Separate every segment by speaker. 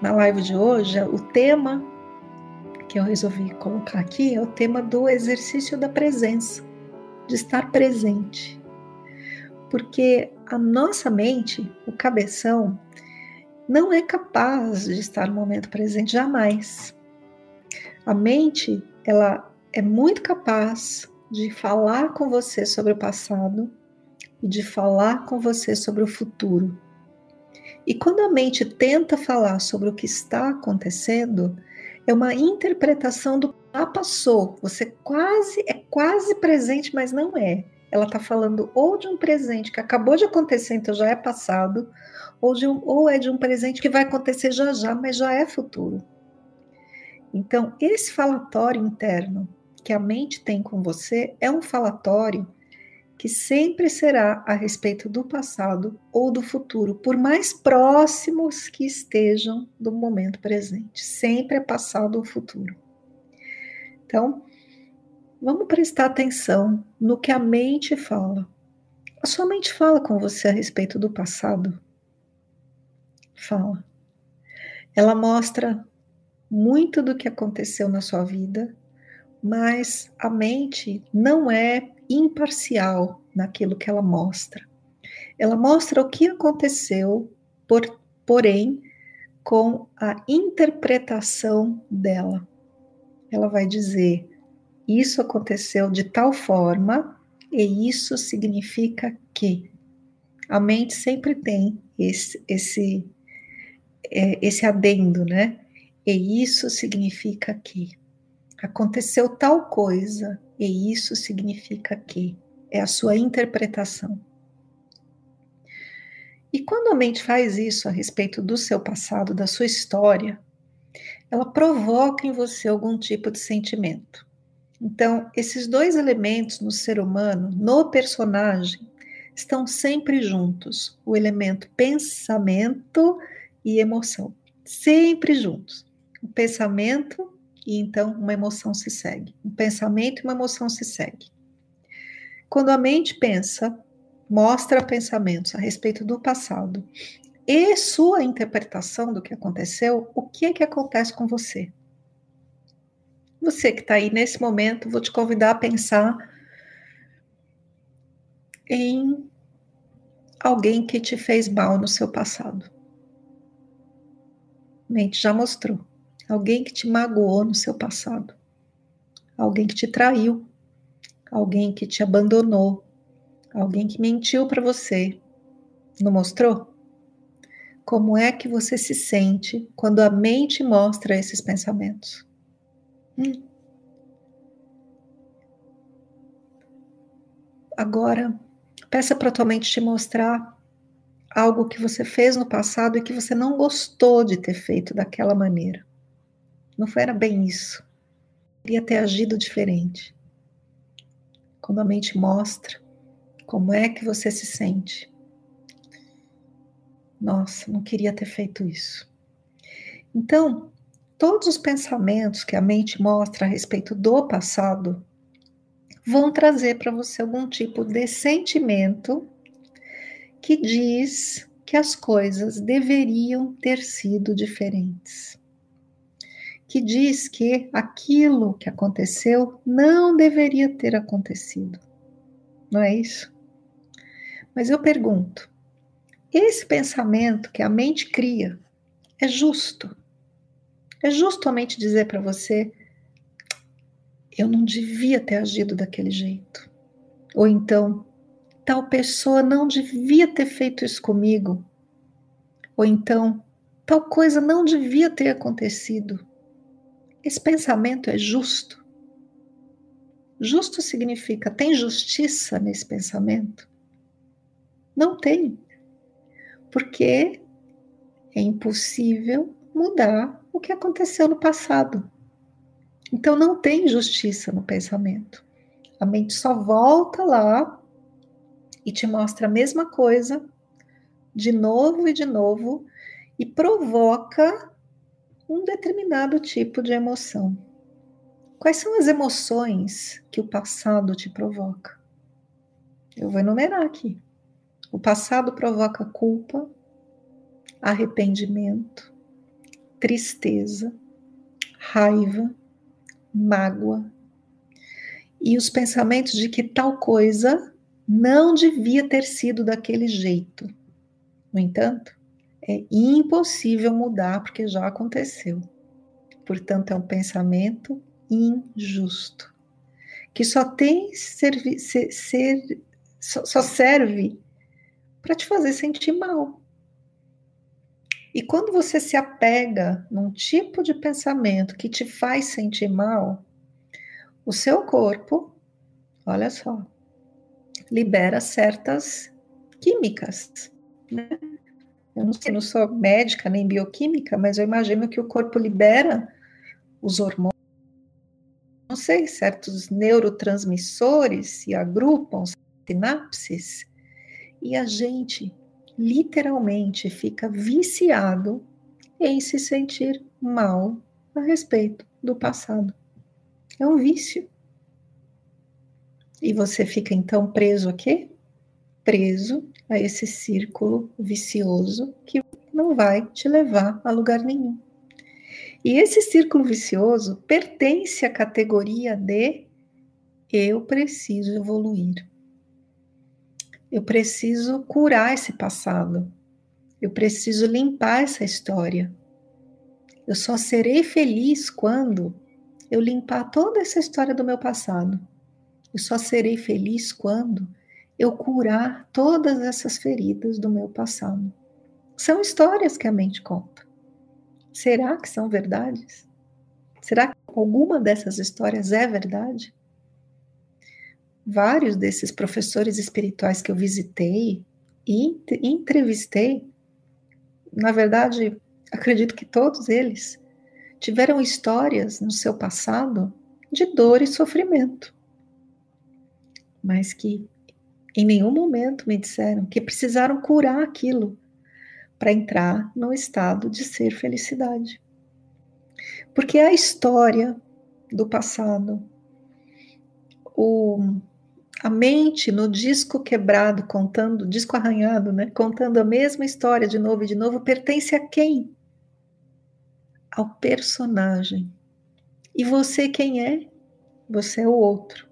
Speaker 1: na live de hoje, o tema que eu resolvi colocar aqui é o tema do exercício da presença, de estar presente. Porque a nossa mente, o cabeção, não é capaz de estar no momento presente jamais. A mente, ela é muito capaz de falar com você sobre o passado e de falar com você sobre o futuro. E quando a mente tenta falar sobre o que está acontecendo, é uma interpretação do que já passou. Você quase é quase presente, mas não é. Ela está falando ou de um presente que acabou de acontecer, então já é passado, ou, de um, ou é de um presente que vai acontecer já já, mas já é futuro. Então, esse falatório interno que a mente tem com você é um falatório que sempre será a respeito do passado ou do futuro, por mais próximos que estejam do momento presente. Sempre é passado ou futuro. Então, vamos prestar atenção no que a mente fala. A sua mente fala com você a respeito do passado? Fala. Ela mostra muito do que aconteceu na sua vida, mas a mente não é imparcial naquilo que ela mostra. Ela mostra o que aconteceu, por, porém, com a interpretação dela. Ela vai dizer: isso aconteceu de tal forma e isso significa que. A mente sempre tem esse, esse, é, esse adendo, né? E isso significa que aconteceu tal coisa e isso significa que é a sua interpretação. E quando a mente faz isso a respeito do seu passado, da sua história, ela provoca em você algum tipo de sentimento. Então, esses dois elementos no ser humano, no personagem, estão sempre juntos: o elemento pensamento e emoção, sempre juntos. O pensamento e então uma emoção se segue. Um pensamento e uma emoção se seguem. Quando a mente pensa, mostra pensamentos a respeito do passado e sua interpretação do que aconteceu, o que é que acontece com você? Você que está aí nesse momento, vou te convidar a pensar em alguém que te fez mal no seu passado. A mente já mostrou alguém que te magoou no seu passado, alguém que te traiu, alguém que te abandonou, alguém que mentiu para você. Não mostrou? Como é que você se sente quando a mente mostra esses pensamentos? Hum. Agora, peça para tua mente te mostrar algo que você fez no passado e que você não gostou de ter feito daquela maneira. Não foi era bem isso. Queria ter agido diferente. Quando a mente mostra como é que você se sente. Nossa, não queria ter feito isso. Então, todos os pensamentos que a mente mostra a respeito do passado vão trazer para você algum tipo de sentimento que diz que as coisas deveriam ter sido diferentes que diz que aquilo que aconteceu não deveria ter acontecido. Não é isso? Mas eu pergunto: esse pensamento que a mente cria é justo? É justo a mente dizer para você: eu não devia ter agido daquele jeito? Ou então, tal pessoa não devia ter feito isso comigo? Ou então, tal coisa não devia ter acontecido? Esse pensamento é justo? Justo significa tem justiça nesse pensamento? Não tem. Porque é impossível mudar o que aconteceu no passado. Então não tem justiça no pensamento. A mente só volta lá e te mostra a mesma coisa de novo e de novo e provoca um determinado tipo de emoção. Quais são as emoções que o passado te provoca? Eu vou enumerar aqui. O passado provoca culpa, arrependimento, tristeza, raiva, mágoa e os pensamentos de que tal coisa não devia ter sido daquele jeito. No entanto, é impossível mudar porque já aconteceu. Portanto, é um pensamento injusto que só tem servi ser, ser só, só serve para te fazer sentir mal. E quando você se apega num tipo de pensamento que te faz sentir mal, o seu corpo, olha só, libera certas químicas. Né? Eu não não sou médica nem bioquímica, mas eu imagino que o corpo libera os hormônios, não sei, certos neurotransmissores se agrupam, sinapses, e a gente literalmente fica viciado em se sentir mal a respeito do passado. É um vício. E você fica então preso a quê? Preso a esse círculo vicioso que não vai te levar a lugar nenhum. E esse círculo vicioso pertence à categoria de eu preciso evoluir. Eu preciso curar esse passado. Eu preciso limpar essa história. Eu só serei feliz quando eu limpar toda essa história do meu passado. Eu só serei feliz quando eu curar todas essas feridas do meu passado. São histórias que a mente conta. Será que são verdades? Será que alguma dessas histórias é verdade? vários desses professores espirituais que eu visitei e entrevistei, na verdade, acredito que todos eles tiveram histórias no seu passado de dor e sofrimento, mas que em nenhum momento me disseram que precisaram curar aquilo para entrar no estado de ser felicidade. Porque a história do passado, o a mente no disco quebrado, contando, disco arranhado, né? Contando a mesma história de novo e de novo, pertence a quem? Ao personagem. E você quem é? Você é o outro.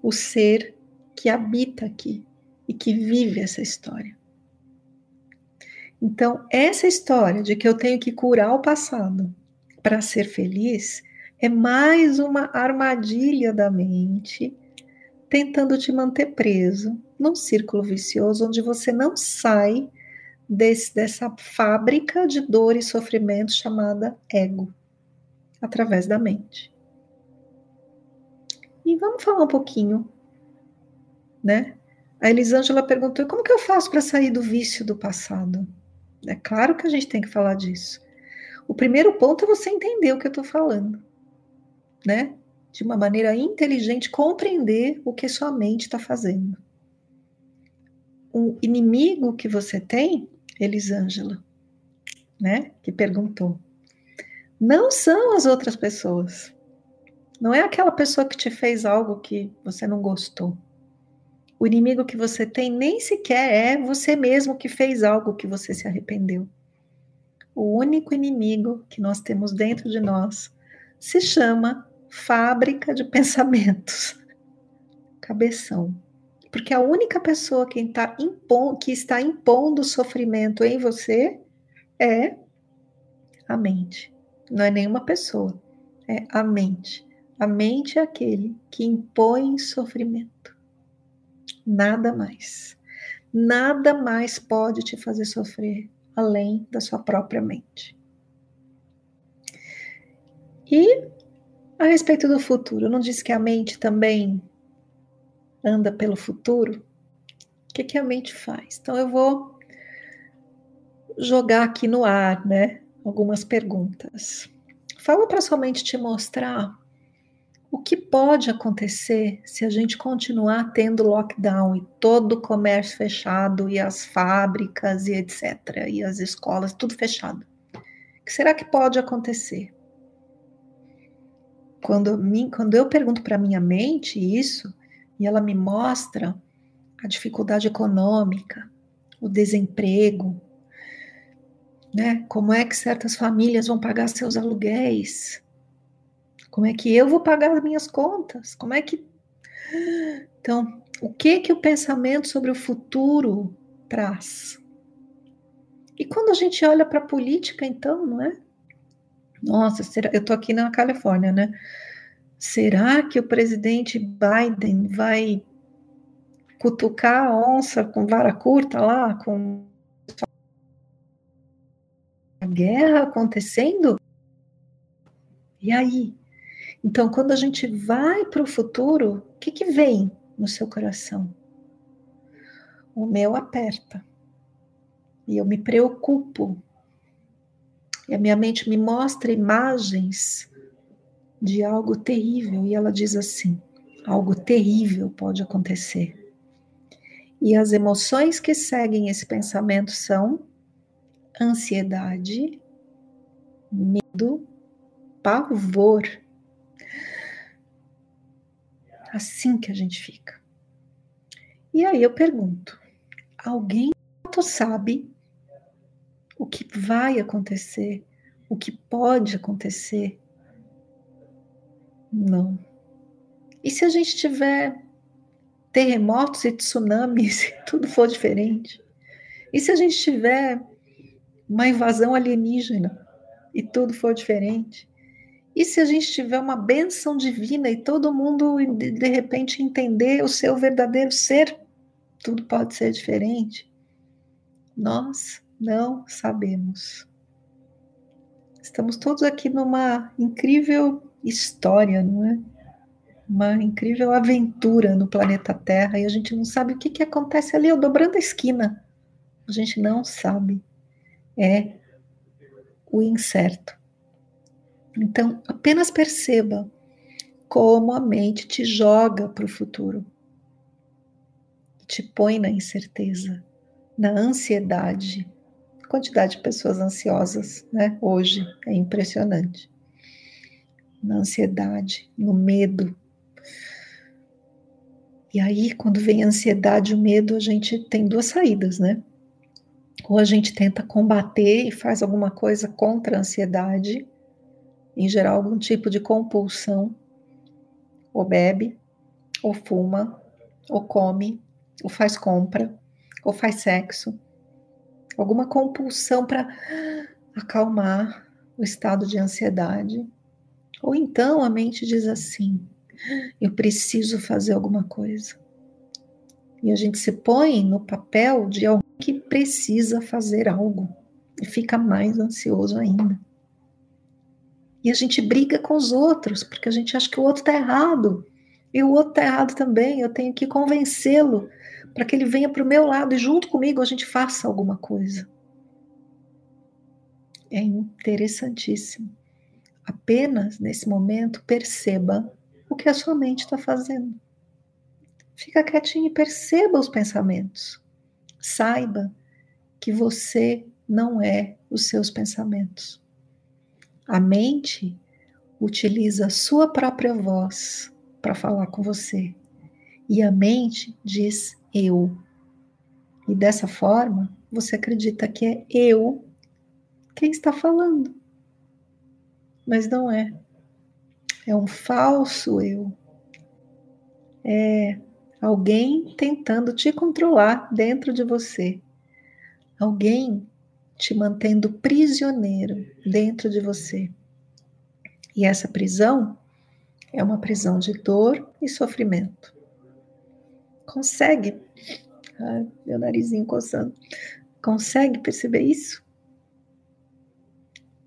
Speaker 1: O ser que habita aqui e que vive essa história. Então, essa história de que eu tenho que curar o passado para ser feliz é mais uma armadilha da mente tentando te manter preso num círculo vicioso onde você não sai desse, dessa fábrica de dor e sofrimento chamada ego, através da mente. E vamos falar um pouquinho, né? A Elisângela perguntou: como que eu faço para sair do vício do passado? É claro que a gente tem que falar disso. O primeiro ponto é você entender o que eu estou falando, né? de uma maneira inteligente, compreender o que sua mente está fazendo. O inimigo que você tem, Elisângela, né, que perguntou, não são as outras pessoas. Não é aquela pessoa que te fez algo que você não gostou. O inimigo que você tem nem sequer é você mesmo que fez algo que você se arrependeu. O único inimigo que nós temos dentro de nós se chama fábrica de pensamentos. Cabeção. Porque a única pessoa que impondo, que está impondo sofrimento em você é a mente. Não é nenhuma pessoa, é a mente. A mente é aquele que impõe sofrimento. Nada mais. Nada mais pode te fazer sofrer além da sua própria mente. E a respeito do futuro, não disse que a mente também anda pelo futuro? O que, que a mente faz? Então eu vou jogar aqui no ar, né? algumas perguntas. Fala para somente te mostrar o que pode acontecer se a gente continuar tendo lockdown e todo o comércio fechado e as fábricas e etc. e as escolas tudo fechado. O que será que pode acontecer? Quando, quando eu pergunto para minha mente isso e ela me mostra a dificuldade econômica, o desemprego, né? Como é que certas famílias vão pagar seus aluguéis? Como é que eu vou pagar as minhas contas? Como é que Então, o que que o pensamento sobre o futuro traz? E quando a gente olha para a política, então, não é? Nossa, será, eu estou aqui na Califórnia, né? Será que o presidente Biden vai cutucar a onça com vara curta lá, com a guerra acontecendo? E aí? Então, quando a gente vai para o futuro, o que, que vem no seu coração? O meu aperta. E eu me preocupo. E a minha mente me mostra imagens de algo terrível. E ela diz assim: algo terrível pode acontecer. E as emoções que seguem esse pensamento são ansiedade, medo, pavor. Assim que a gente fica. E aí eu pergunto: alguém sabe o que vai acontecer, o que pode acontecer? Não. E se a gente tiver terremotos e tsunamis, e tudo for diferente? E se a gente tiver uma invasão alienígena e tudo for diferente? E se a gente tiver uma benção divina e todo mundo de repente entender o seu verdadeiro ser, tudo pode ser diferente? Nós não sabemos. Estamos todos aqui numa incrível história, não é? uma incrível aventura no planeta Terra e a gente não sabe o que, que acontece ali, eu dobrando a esquina. A gente não sabe. É o incerto. Então, apenas perceba como a mente te joga para o futuro, te põe na incerteza, na ansiedade. A quantidade de pessoas ansiosas, né? Hoje é impressionante. Na ansiedade, no medo, e aí, quando vem a ansiedade, o medo, a gente tem duas saídas, né? Ou a gente tenta combater e faz alguma coisa contra a ansiedade, em geral, algum tipo de compulsão, ou bebe, ou fuma, ou come, ou faz compra, ou faz sexo, alguma compulsão para acalmar o estado de ansiedade. Ou então a mente diz assim: eu preciso fazer alguma coisa. E a gente se põe no papel de alguém que precisa fazer algo e fica mais ansioso ainda. E a gente briga com os outros, porque a gente acha que o outro está errado. E o outro está errado também. Eu tenho que convencê-lo para que ele venha para o meu lado e junto comigo a gente faça alguma coisa. É interessantíssimo. Apenas nesse momento perceba o que a sua mente está fazendo. Fica quietinho e perceba os pensamentos. Saiba que você não é os seus pensamentos. A mente utiliza a sua própria voz para falar com você. E a mente diz eu. E dessa forma, você acredita que é eu quem está falando. Mas não é é um falso eu. É alguém tentando te controlar dentro de você. Alguém te mantendo prisioneiro dentro de você. E essa prisão é uma prisão de dor e sofrimento. Consegue? Meu narizinho coçando. Consegue perceber isso?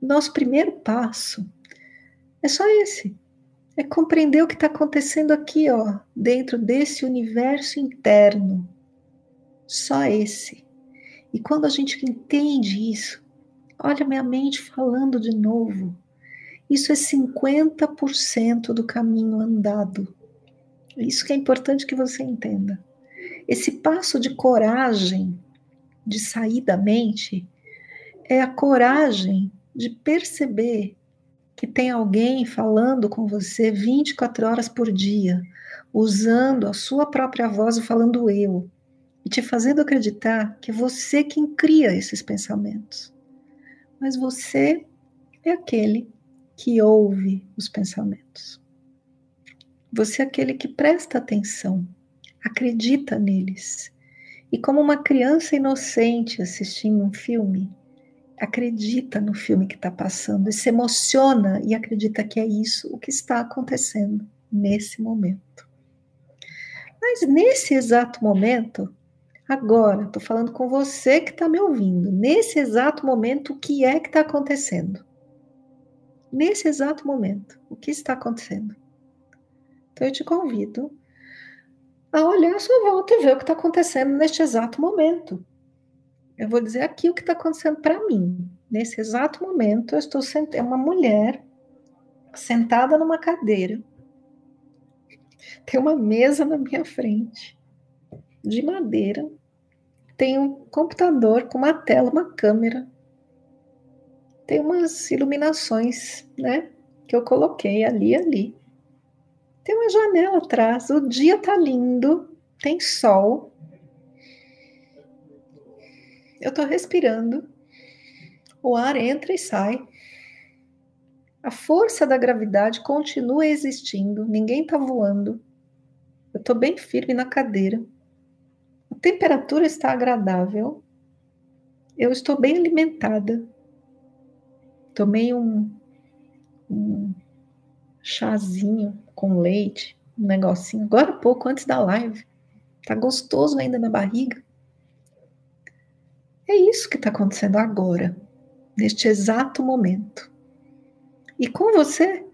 Speaker 1: Nosso primeiro passo é só esse é compreender o que está acontecendo aqui, ó, dentro desse universo interno. Só esse. E quando a gente entende isso, Olha minha mente falando de novo. Isso é 50% do caminho andado. Isso que é importante que você entenda. Esse passo de coragem de sair da mente é a coragem de perceber que tem alguém falando com você 24 horas por dia, usando a sua própria voz e falando eu, e te fazendo acreditar que é você quem cria esses pensamentos. Mas você é aquele que ouve os pensamentos. Você é aquele que presta atenção, acredita neles. E como uma criança inocente assistindo um filme, acredita no filme que está passando e se emociona e acredita que é isso o que está acontecendo nesse momento. Mas nesse exato momento, agora, estou falando com você que está me ouvindo, nesse exato momento, o que é que está acontecendo? Nesse exato momento, o que está acontecendo? Então eu te convido a olhar à sua volta e ver o que está acontecendo neste exato momento. Eu vou dizer aqui o que está acontecendo para mim. Nesse exato momento, eu estou sentada, é uma mulher sentada numa cadeira. Tem uma mesa na minha frente, de madeira. Tem um computador com uma tela, uma câmera. Tem umas iluminações, né? Que eu coloquei ali ali. Tem uma janela atrás. O dia tá lindo, tem sol eu estou respirando, o ar entra e sai. A força da gravidade continua existindo, ninguém está voando. Eu estou bem firme na cadeira. Temperatura está agradável. Eu estou bem alimentada. Tomei um, um chazinho com leite, um negocinho, agora há pouco, antes da live. Tá gostoso ainda na barriga. É isso que está acontecendo agora, neste exato momento. E com você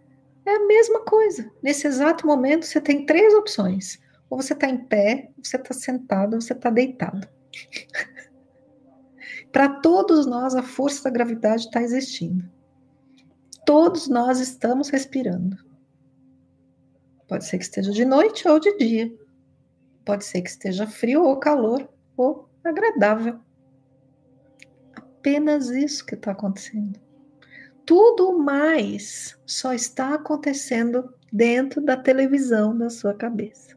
Speaker 1: é a mesma coisa. Nesse exato momento você tem três opções: ou você está em pé, ou você está sentado, ou você está deitado. Para todos nós, a força da gravidade está existindo. Todos nós estamos respirando. Pode ser que esteja de noite ou de dia. Pode ser que esteja frio ou calor ou agradável apenas isso que está acontecendo. Tudo mais só está acontecendo dentro da televisão da sua cabeça.